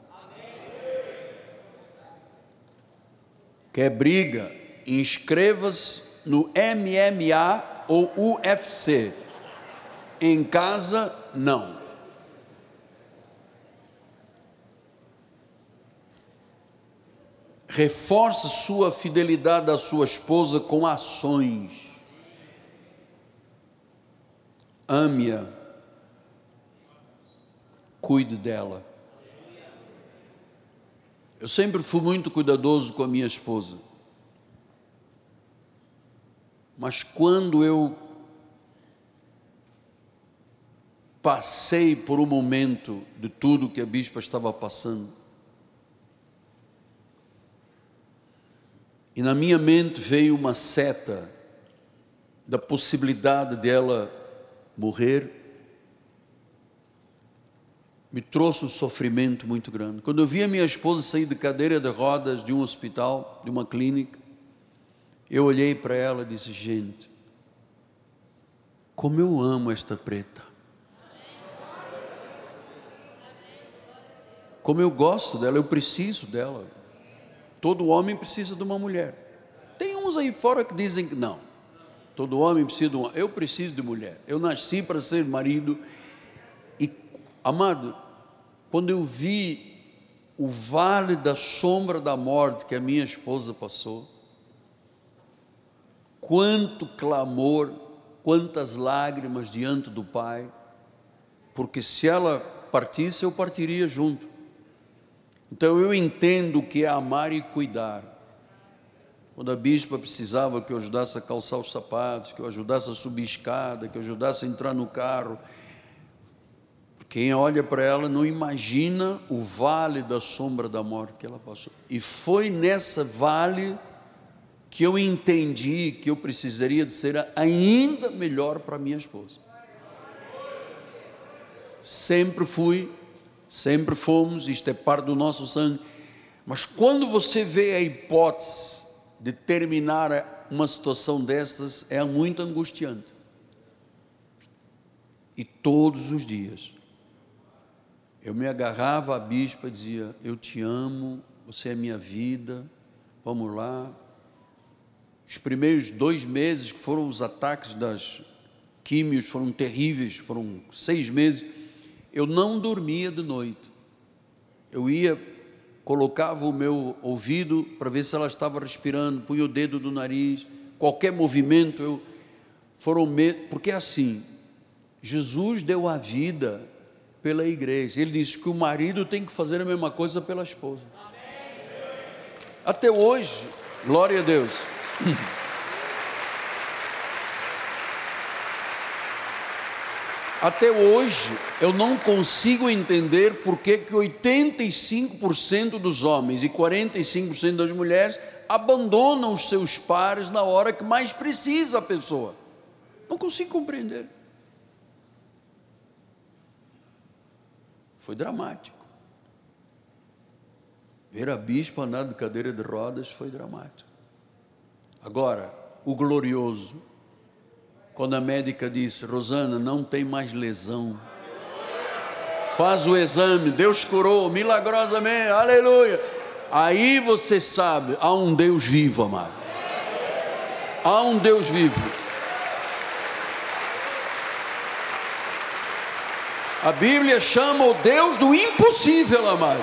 S1: Quer briga? Inscreva-se no MMA ou UFC. Em casa, não. Reforce sua fidelidade à sua esposa com ações ame-a, cuide dela. Eu sempre fui muito cuidadoso com a minha esposa. Mas quando eu passei por um momento de tudo que a bispa estava passando, e na minha mente veio uma seta da possibilidade dela morrer, me trouxe um sofrimento muito grande. Quando eu vi a minha esposa sair de cadeira de rodas de um hospital, de uma clínica, eu olhei para ela e disse: Gente, como eu amo esta preta. Como eu gosto dela, eu preciso dela. Todo homem precisa de uma mulher. Tem uns aí fora que dizem que não. Todo homem precisa de uma. Eu preciso de mulher. Eu nasci para ser marido. E, amado, quando eu vi o vale da sombra da morte que a minha esposa passou, quanto clamor, quantas lágrimas diante do Pai, porque se ela partisse, eu partiria junto. Então eu entendo o que é amar e cuidar. Quando a bispa precisava que eu ajudasse a calçar os sapatos, que eu ajudasse a subir escada, que eu ajudasse a entrar no carro, quem olha para ela não imagina o vale da sombra da morte que ela passou. E foi nessa vale que eu entendi que eu precisaria de ser ainda melhor para minha esposa. Sempre fui, sempre fomos, isto é parte do nosso sangue. Mas quando você vê a hipótese de terminar uma situação dessas, é muito angustiante. E todos os dias eu me agarrava à bispa e dizia: Eu te amo, você é minha vida, vamos lá. Os primeiros dois meses, que foram os ataques das químios, foram terríveis, foram seis meses. Eu não dormia de noite. Eu ia, colocava o meu ouvido para ver se ela estava respirando, punha o dedo do nariz, qualquer movimento, eu. Foram meses, porque assim, Jesus deu a vida pela igreja. Ele diz que o marido tem que fazer a mesma coisa pela esposa. Até hoje, glória a Deus. Até hoje, eu não consigo entender por que 85% dos homens e 45% das mulheres abandonam os seus pares na hora que mais precisa a pessoa. Não consigo compreender. Foi dramático. Ver a bispa andar de cadeira de rodas foi dramático. Agora, o glorioso, quando a médica disse: Rosana, não tem mais lesão. Faz o exame, Deus curou milagrosamente, aleluia. Aí você sabe, há um Deus vivo, amado. Há um Deus vivo. A Bíblia chama o Deus do impossível, amado.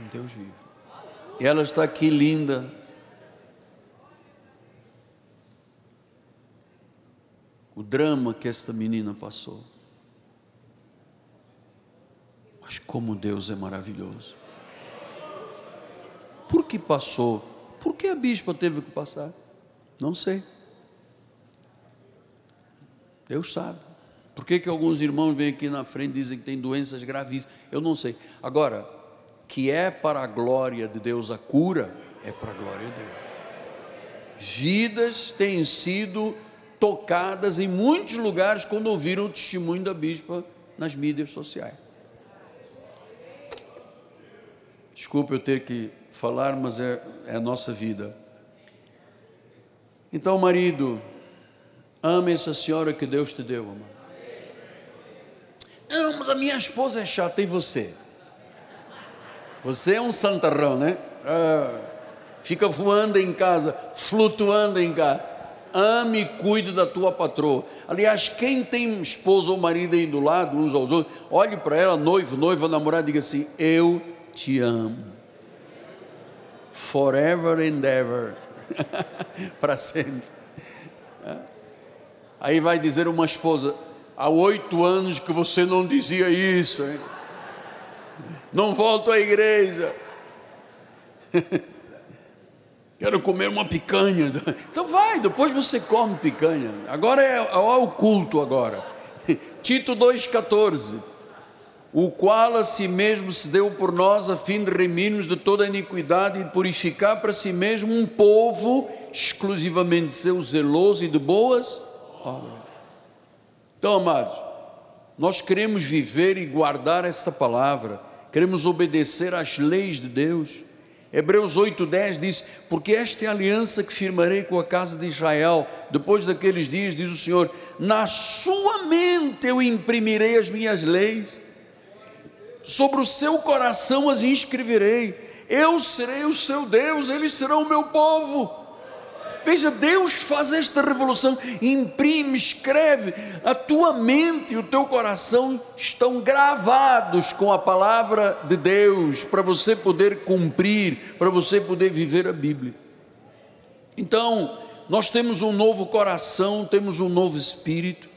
S1: Um Deus vivo. E ela está aqui linda. O drama que esta menina passou. Mas como Deus é maravilhoso. Por que passou? Por que a bispa teve que passar? Não sei. Deus sabe. Por que, que alguns irmãos vêm aqui na frente e dizem que tem doenças gravíssimas? Eu não sei. Agora, que é para a glória de Deus a cura, é para a glória de Deus. Vidas têm sido tocadas em muitos lugares quando ouviram o testemunho da bispa nas mídias sociais. Desculpa eu ter que falar, mas é, é a nossa vida. Então, marido, Ame essa senhora que Deus te deu, amor. Não, mas a minha esposa é chata, e você? Você é um santarrão, né? Ah, fica voando em casa, flutuando em casa. Ame e cuide da tua patroa. Aliás, quem tem esposa ou marido aí do lado, uns aos outros, olhe para ela, noivo, noiva, namorada, diga assim: Eu te amo. Forever and ever. para sempre. Aí vai dizer uma esposa: há oito anos que você não dizia isso, hein? Não volto à igreja. Quero comer uma picanha. Então vai, depois você come picanha. Agora é, é o culto agora. Tito 2,14. O qual a si mesmo se deu por nós a fim de remir-nos de toda iniquidade e purificar para si mesmo um povo exclusivamente seu, zeloso e de boas obra. Então, amados, nós queremos viver e guardar essa palavra, queremos obedecer às leis de Deus. Hebreus 8,10 diz: Porque esta é a aliança que firmarei com a casa de Israel, depois daqueles dias, diz o Senhor: Na sua mente eu imprimirei as minhas leis, sobre o seu coração as inscreverei, eu serei o seu Deus, eles serão o meu povo. Veja, Deus faz esta revolução, imprime, escreve. A tua mente e o teu coração estão gravados com a palavra de Deus para você poder cumprir, para você poder viver a Bíblia. Então, nós temos um novo coração, temos um novo espírito.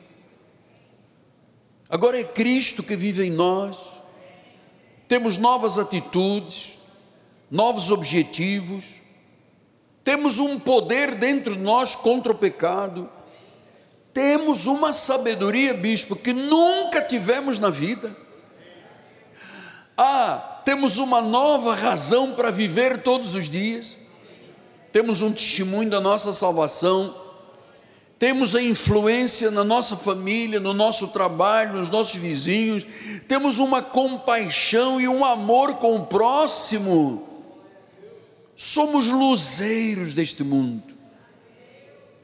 S1: Agora é Cristo que vive em nós. Temos novas atitudes, novos objetivos. Temos um poder dentro de nós contra o pecado. Temos uma sabedoria, bispo, que nunca tivemos na vida. Ah, temos uma nova razão para viver todos os dias temos um testemunho da nossa salvação, temos a influência na nossa família, no nosso trabalho, nos nossos vizinhos, temos uma compaixão e um amor com o próximo, somos luzeiros deste mundo.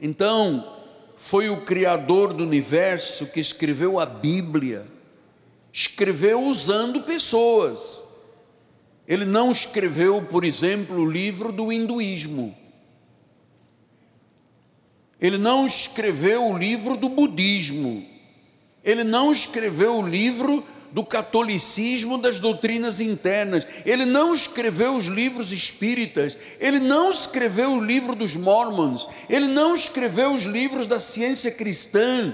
S1: Então, foi o Criador do universo que escreveu a Bíblia, escreveu usando pessoas ele não escreveu, por exemplo, o livro do hinduísmo. Ele não escreveu o livro do budismo. Ele não escreveu o livro do catolicismo das doutrinas internas. Ele não escreveu os livros espíritas. Ele não escreveu o livro dos mormons. Ele não escreveu os livros da ciência cristã.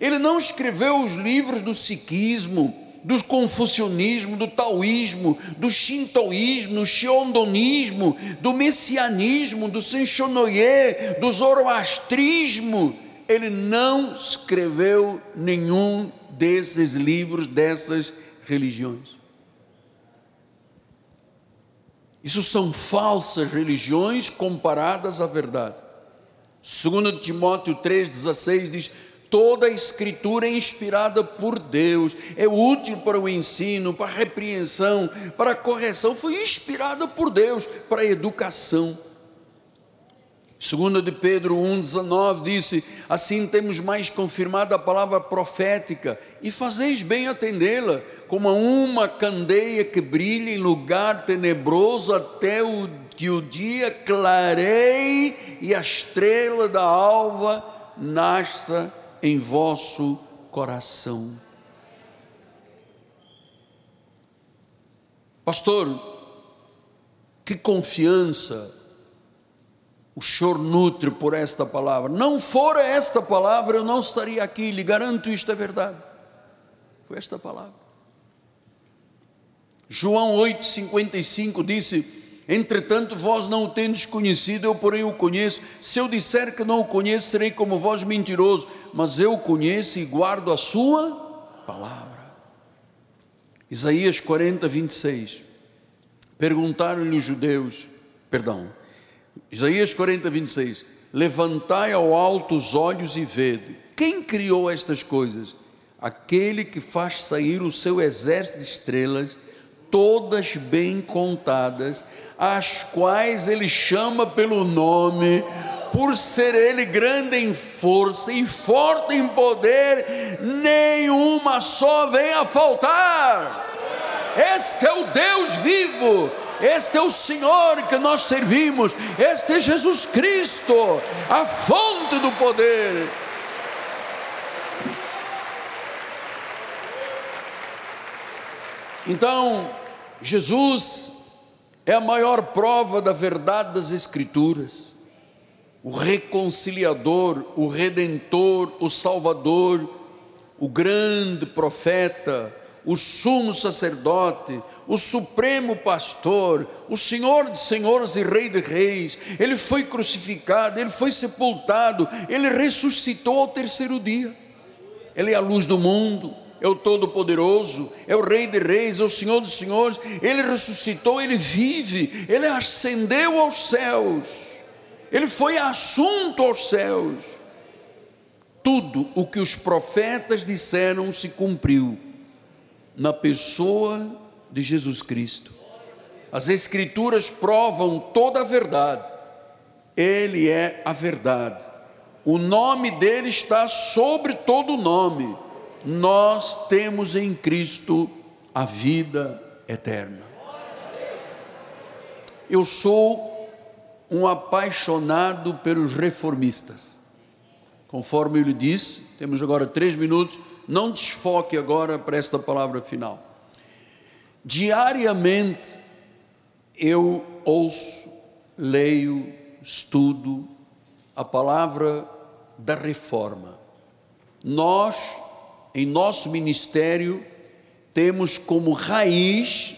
S1: Ele não escreveu os livros do sikhismo do confucionismo, do taoísmo, do shintoísmo, do xiondonismo, do messianismo, do senchonoye, do zoroastrismo. Ele não escreveu nenhum desses livros, dessas religiões. Isso são falsas religiões comparadas à verdade. 2 Timóteo 3,16 diz: Toda a escritura é inspirada por Deus, é útil para o ensino, para a repreensão, para a correção, foi inspirada por Deus para a educação. Segunda de Pedro 1,19 disse: Assim temos mais confirmada a palavra profética, e fazeis bem atendê-la, como uma candeia que brilha em lugar tenebroso até o, que o dia clareie e a estrela da alva nasça em vosso coração. Pastor, que confiança o senhor nutre por esta palavra. Não fora esta palavra, eu não estaria aqui, lhe garanto isto é verdade. Foi esta palavra. João 8,55 disse: Entretanto, vós não o tendes conhecido, eu, porém, o conheço. Se eu disser que não o conheço, serei como vós mentiroso, mas eu o conheço e guardo a sua palavra. Isaías 40, 26. Perguntaram-lhe os judeus, perdão, Isaías 40, 26. Levantai ao alto os olhos e vede. Quem criou estas coisas? Aquele que faz sair o seu exército de estrelas, todas bem contadas as quais ele chama pelo nome, por ser ele grande em força e forte em poder, nenhuma só vem a faltar. Este é o Deus vivo, este é o Senhor que nós servimos, este é Jesus Cristo, a fonte do poder. Então, Jesus é a maior prova da verdade das Escrituras. O reconciliador, o redentor, o salvador, o grande profeta, o sumo sacerdote, o supremo pastor, o Senhor de senhores e Rei de reis, ele foi crucificado, ele foi sepultado, ele ressuscitou ao terceiro dia. Ele é a luz do mundo é o Todo-Poderoso, é o Rei de Reis, é o Senhor dos Senhores, ele ressuscitou, ele vive, ele ascendeu aos céus, ele foi assunto aos céus. Tudo o que os profetas disseram se cumpriu na pessoa de Jesus Cristo. As Escrituras provam toda a verdade, Ele é a verdade, o nome dele está sobre todo nome nós temos em Cristo a vida eterna. Eu sou um apaixonado pelos reformistas. Conforme ele disse, temos agora três minutos, não desfoque agora para esta palavra final. Diariamente eu ouço, leio, estudo a palavra da reforma. Nós, em nosso ministério, temos como raiz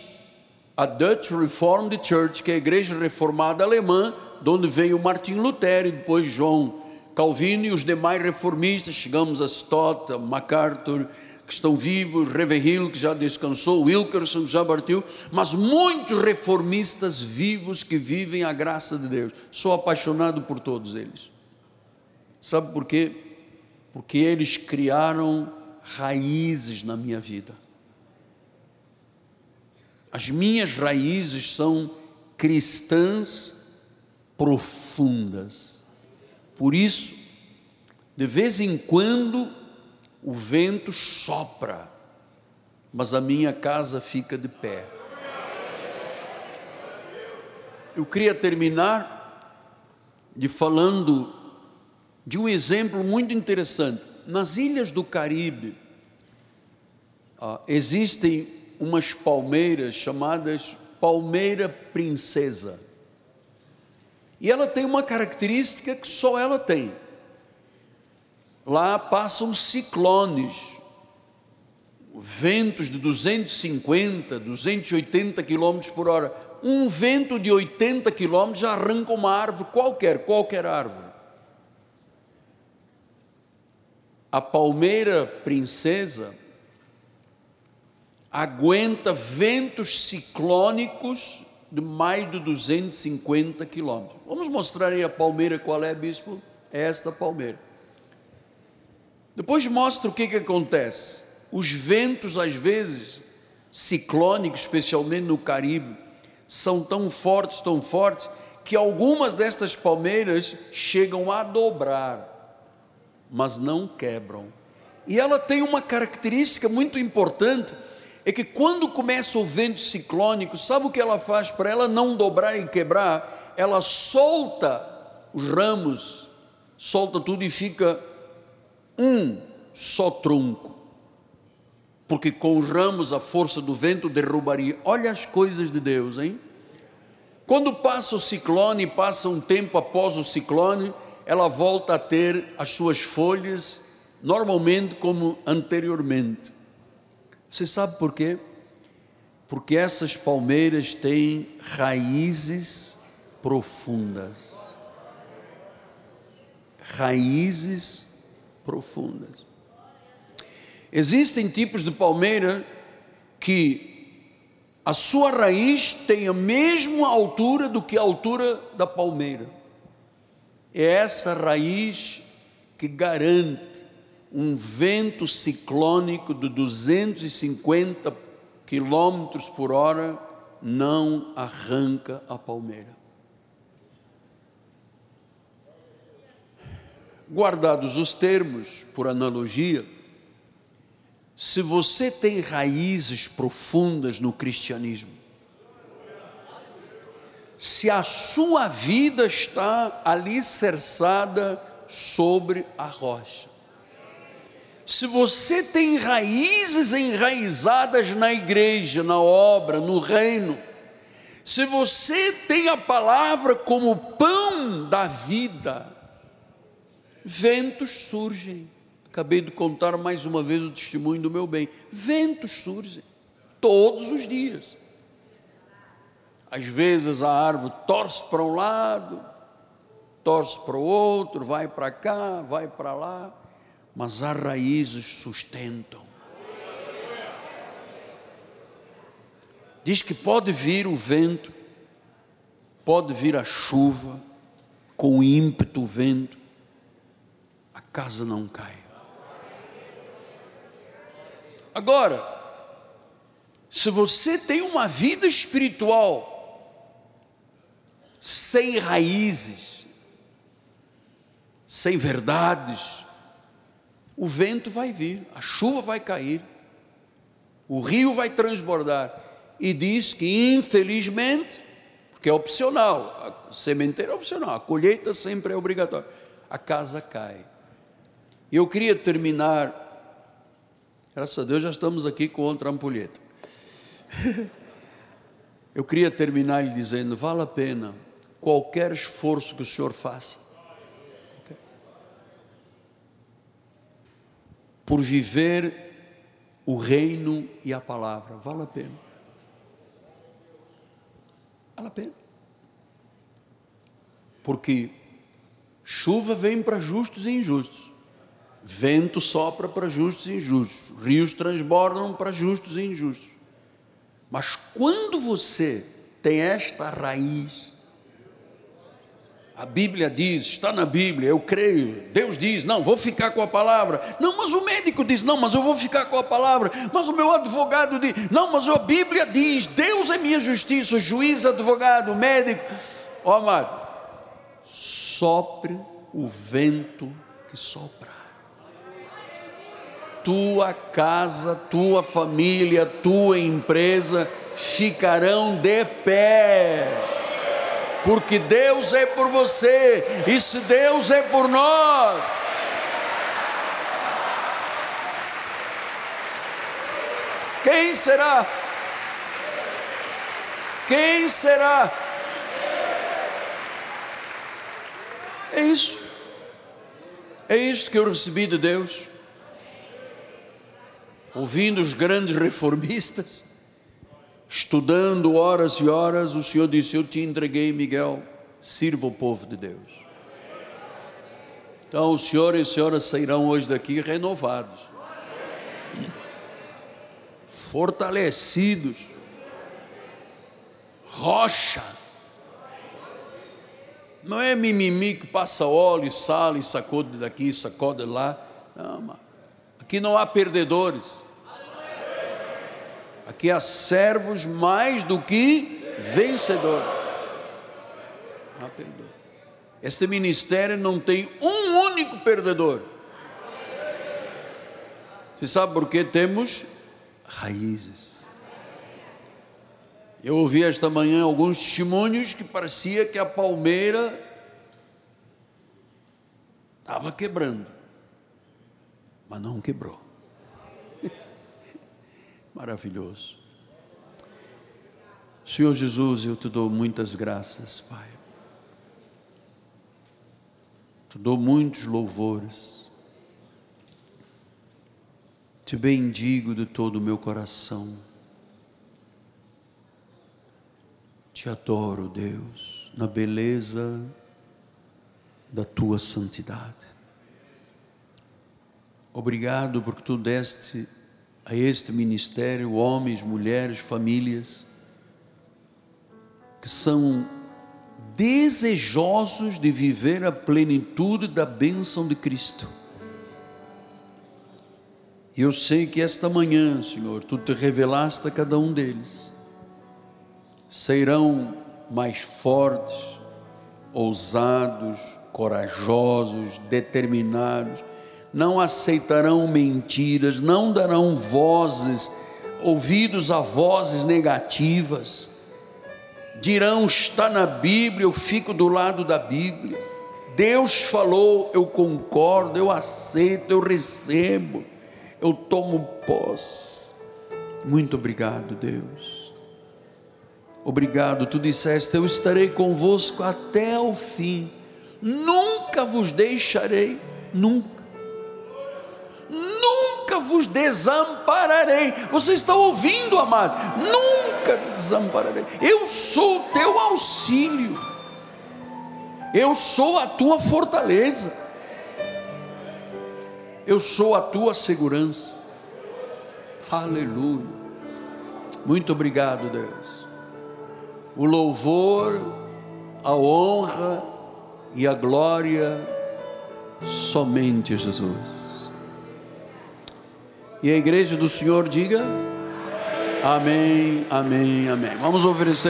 S1: a Dutch Reformed Church, que é a igreja reformada alemã, de onde veio Martin Lutero e depois João Calvino e os demais reformistas, chegamos a Stott, a MacArthur, que estão vivos, Reverhill, que já descansou, Wilkerson, que já partiu, mas muitos reformistas vivos que vivem a graça de Deus. Sou apaixonado por todos eles. Sabe por quê? Porque eles criaram raízes na minha vida. As minhas raízes são cristãs profundas por isso, de vez em quando, o vento sopra, mas a minha casa fica de pé. Eu queria terminar de falando de um exemplo muito interessante. Nas ilhas do Caribe ah, existem umas palmeiras chamadas palmeira princesa. E ela tem uma característica que só ela tem. Lá passam ciclones, ventos de 250, 280 quilômetros por hora. Um vento de 80 quilômetros já arranca uma árvore qualquer, qualquer árvore. A palmeira princesa aguenta ventos ciclônicos de mais de 250 quilômetros. Vamos mostrar aí a palmeira qual é, bispo? É esta palmeira. Depois mostra o que, que acontece. Os ventos, às vezes, ciclônicos, especialmente no Caribe, são tão fortes, tão fortes, que algumas destas palmeiras chegam a dobrar, mas não quebram. E ela tem uma característica muito importante é que quando começa o vento ciclônico, sabe o que ela faz para ela não dobrar e quebrar? Ela solta os ramos, solta tudo e fica um só tronco. Porque com os ramos a força do vento derrubaria. Olha as coisas de Deus, hein? Quando passa o ciclone, passa um tempo após o ciclone, ela volta a ter as suas folhas normalmente como anteriormente. Você sabe por quê? Porque essas palmeiras têm raízes profundas. Raízes profundas. Existem tipos de palmeira que a sua raiz tem a mesma altura do que a altura da palmeira. É essa raiz que garante um vento ciclônico de 250 quilômetros por hora não arranca a palmeira. Guardados os termos, por analogia, se você tem raízes profundas no cristianismo, se a sua vida está alicerçada sobre a rocha, se você tem raízes enraizadas na igreja, na obra, no reino, se você tem a palavra como pão da vida, ventos surgem. Acabei de contar mais uma vez o testemunho do meu bem. Ventos surgem todos os dias. Às vezes a árvore torce para um lado, torce para o outro, vai para cá, vai para lá mas as raízes sustentam. Diz que pode vir o vento, pode vir a chuva, com ímpeto o vento, casa não cai. Agora, se você tem uma vida espiritual sem raízes, sem verdades, o vento vai vir, a chuva vai cair, o rio vai transbordar. E diz que, infelizmente, porque é opcional. A sementeira é opcional, a colheita sempre é obrigatória. A casa cai. Eu queria terminar, graças a Deus já estamos aqui com outra ampulheta. Eu queria terminar lhe dizendo: vale a pena qualquer esforço que o Senhor faça, por viver o reino e a palavra, vale a pena. Vale a pena. Porque chuva vem para justos e injustos, vento sopra para justos e injustos, rios transbordam para justos e injustos. Mas quando você tem esta raiz, a Bíblia diz, está na Bíblia, eu creio. Deus diz, não, vou ficar com a palavra. Não, mas o médico diz, não, mas eu vou ficar com a palavra. Mas o meu advogado diz, não, mas a Bíblia diz, Deus é minha justiça, juiz, advogado, médico. Ó oh, amado, sopre o vento que sopra. Tua casa, tua família, tua empresa ficarão de pé porque Deus é por você, e se Deus é por nós, quem será? Quem será? É isso. É isso que eu recebi de Deus. Ouvindo os grandes reformistas, estudando horas e horas, o Senhor disse: Eu te entreguei, Miguel, sirva o povo de Deus. Então, o senhor e a senhora sairão hoje daqui renovados, fortalecidos, rocha. Não é mimimi que passa óleo, sala e sacode daqui, sacode lá. Não, aqui não há perdedores. Aqui há servos mais do que vencedores. Não há perdedor. Este ministério não tem um único perdedor. Você sabe por que temos raízes? Eu ouvi esta manhã alguns testemunhos que parecia que a palmeira estava quebrando, mas não quebrou. Maravilhoso. Senhor Jesus, eu te dou muitas graças, Pai. Te dou muitos louvores. Te bendigo de todo o meu coração. Te adoro, Deus, na beleza da tua santidade. Obrigado porque tu deste a este ministério homens, mulheres, famílias que são desejosos de viver a plenitude da bênção de Cristo. E eu sei que esta manhã, Senhor, tu te revelaste a cada um deles. Serão mais fortes, ousados, corajosos, determinados, não aceitarão mentiras, não darão vozes, ouvidos a vozes negativas, dirão: está na Bíblia, eu fico do lado da Bíblia. Deus falou, eu concordo, eu aceito, eu recebo, eu tomo posse. Muito obrigado, Deus. Obrigado, tu disseste: Eu estarei convosco até o fim, nunca vos deixarei, nunca vos desampararei. Você está ouvindo, amado? Nunca me desampararei. Eu sou teu auxílio. Eu sou a tua fortaleza. Eu sou a tua segurança. Aleluia. Muito obrigado, Deus. O louvor, a honra e a glória somente Jesus. E a igreja do Senhor diga: Amém, amém, amém. Vamos oferecer.